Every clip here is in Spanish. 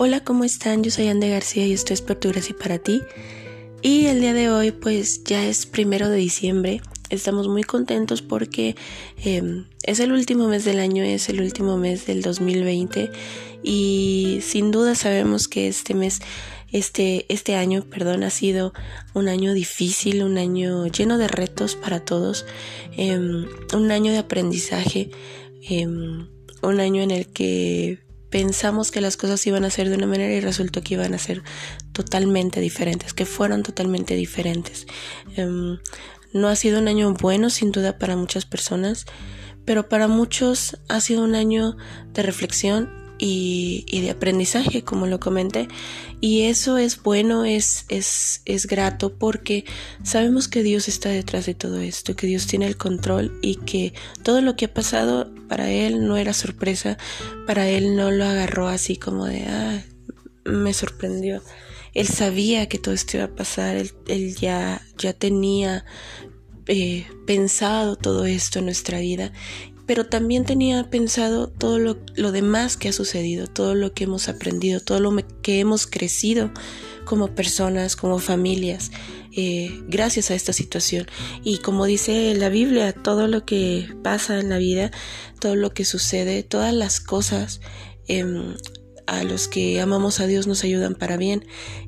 Hola, ¿cómo están? Yo soy Ande García y esto es Por tu Gracia para ti. Y el día de hoy pues ya es primero de diciembre. Estamos muy contentos porque em, es el último mes del año, es el último mes del 2020 y sin duda sabemos que este mes, este, este año, perdón, ha sido un año difícil, un año lleno de retos para todos, em, un año de aprendizaje, em, un año en el que pensamos que las cosas iban a ser de una manera y resultó que iban a ser totalmente diferentes, que fueron totalmente diferentes. Em, no ha sido un año bueno, sin duda, para muchas personas, pero para muchos ha sido un año de reflexión y, de aprendizaje, como lo comenté. Y eso es bueno, es, es, es grato porque sabemos que Dios está detrás de todo esto, que Dios tiene el control y que todo lo que ha pasado para Él no era sorpresa, para Él no lo agarró así como de, ah, me sorprendió. Él sabía que todo esto iba a pasar, él, ya, ya tenía eh, pensado todo esto en nuestra vida pero también tenía pensado todo lo, demás que ha sucedido, todo lo que hemos aprendido, todo lo que hemos crecido como personas, como familias, eh, gracias a esta situación. Y como dice la Biblia, todo lo que pasa en la vida, todo lo que sucede, todas las cosas em, a los que amamos a Dios nos ayudan para bien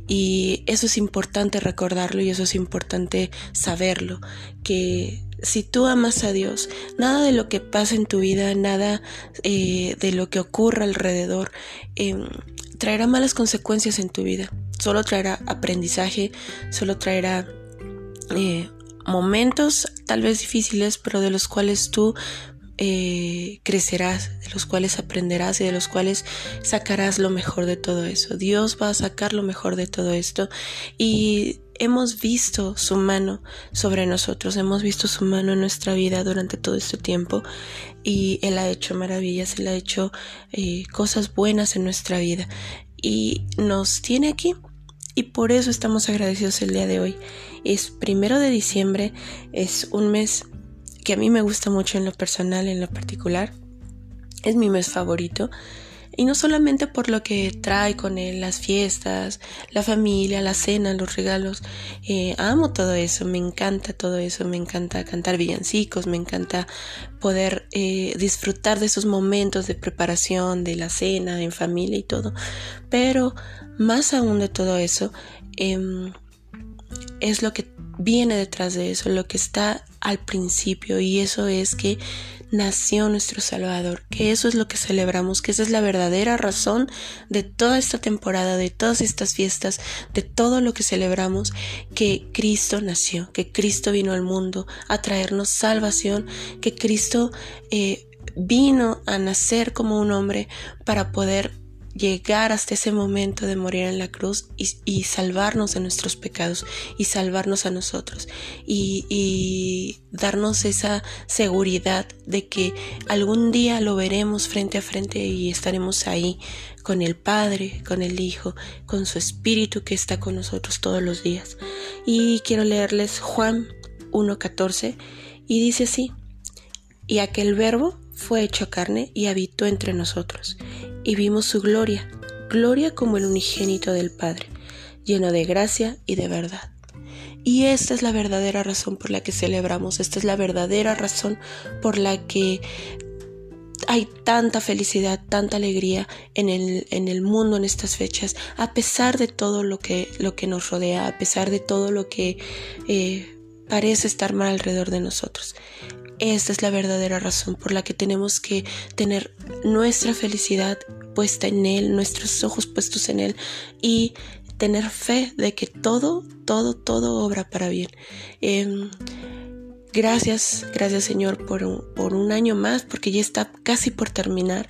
y eso es importante recordarlo y eso es importante saberlo, que si tú amas a Dios, nada de lo que pasa en tu vida, nada eh, de lo que ocurra alrededor, em, traerá malas consecuencias en tu vida. Solo traerá aprendizaje, solo traerá eh, momentos tal vez difíciles, pero de los cuales tú eh, crecerás, de los cuales aprenderás y de los cuales sacarás lo mejor de todo eso. Dios va a sacar lo mejor de todo esto y hemos visto su mano sobre nosotros, hemos visto su mano en nuestra vida durante todo este tiempo y Él ha hecho maravillas, Él ha hecho eh, cosas buenas en nuestra vida y nos tiene aquí y por eso estamos agradecidos el día de hoy. Es primero de diciembre, es un mes que a mí me gusta mucho en lo personal, en lo particular. Es mi mes favorito. Y no solamente por lo que trae con él, las fiestas, la familia, la cena, los regalos. Eh, amo todo eso, me encanta todo eso, me encanta cantar villancicos, me encanta poder eh, disfrutar de esos momentos de preparación, de la cena en familia y todo. Pero más aún de todo eso, em, es lo que viene detrás de eso, lo que está al principio y eso es que nació nuestro Salvador, que eso es lo que celebramos, que esa es la verdadera razón de toda esta temporada, de todas estas fiestas, de todo lo que celebramos, que Cristo nació, que Cristo vino al mundo a traernos salvación, que Cristo eh, vino a nacer como un hombre para poder llegar hasta ese momento de morir en la cruz y, salvarnos de nuestros pecados y salvarnos a nosotros y, y, darnos esa seguridad de que algún día lo veremos frente a frente y estaremos ahí con el Padre, con el Hijo, con su Espíritu que está con nosotros todos los días. Y quiero leerles Juan 1.14 y dice así, y aquel verbo fue hecho carne y habitó entre nosotros y vimos su gloria, gloria como el unigénito del Padre, lleno de gracia y de verdad. Y esta es la verdadera razón por la que celebramos, esta es la verdadera razón por la que hay tanta felicidad, tanta alegría en el, en el mundo en estas fechas, a pesar de todo lo que, lo que nos rodea, a pesar de todo lo que eh, parece estar mal alrededor de nosotros. Esta es la verdadera razón por la que tenemos que tener nuestra felicidad puesta en Él, nuestros ojos puestos en Él y tener fe de que todo, todo, todo obra para bien. Em, Gracias, gracias Señor por un, por un año más, porque ya está casi por terminar.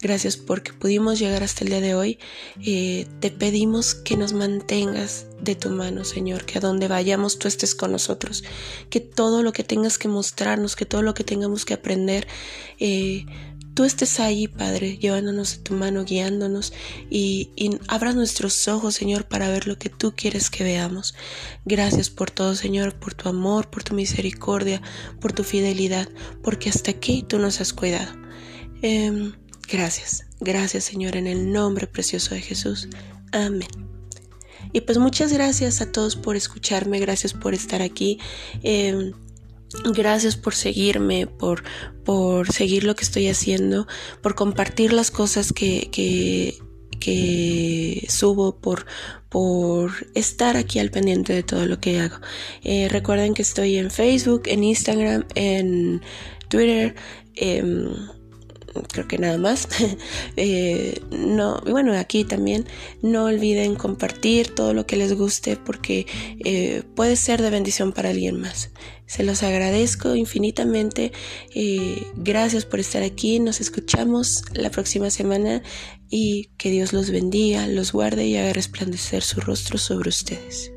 Gracias porque pudimos llegar hasta el día de hoy. Eh, te pedimos que nos mantengas de tu mano, Señor, que a donde vayamos tú estés con nosotros, que todo lo que tengas que mostrarnos, que todo lo que tengamos que aprender, eh, tú estés ahí, Padre, llevándonos de tu mano, guiándonos y, abras nuestros ojos, Señor, para ver lo que tú quieres que veamos. Gracias por todo, Señor, por tu amor, por tu misericordia, por tu fidelidad, porque hasta aquí tú nos has cuidado. Em, gracias. Gracias Señor en el nombre precioso de Jesús. Amén. Y pues muchas gracias a todos por escucharme, gracias por estar aquí. Em, gracias por seguirme, por, por seguir lo que estoy haciendo, por compartir las cosas que, que, subo, por, por estar aquí al pendiente de todo lo que hago. Eh, recuerden que estoy en Facebook, en Instagram, en Twitter. Eh, creo que nada más. eh, no, bueno, aquí también no olviden compartir todo lo que les guste porque eh, puede ser de bendición para alguien más. Se los agradezco infinitamente. Eh, gracias por estar aquí. Nos escuchamos la próxima semana y que Dios los bendiga, los guarde y haga resplandecer su rostro sobre ustedes.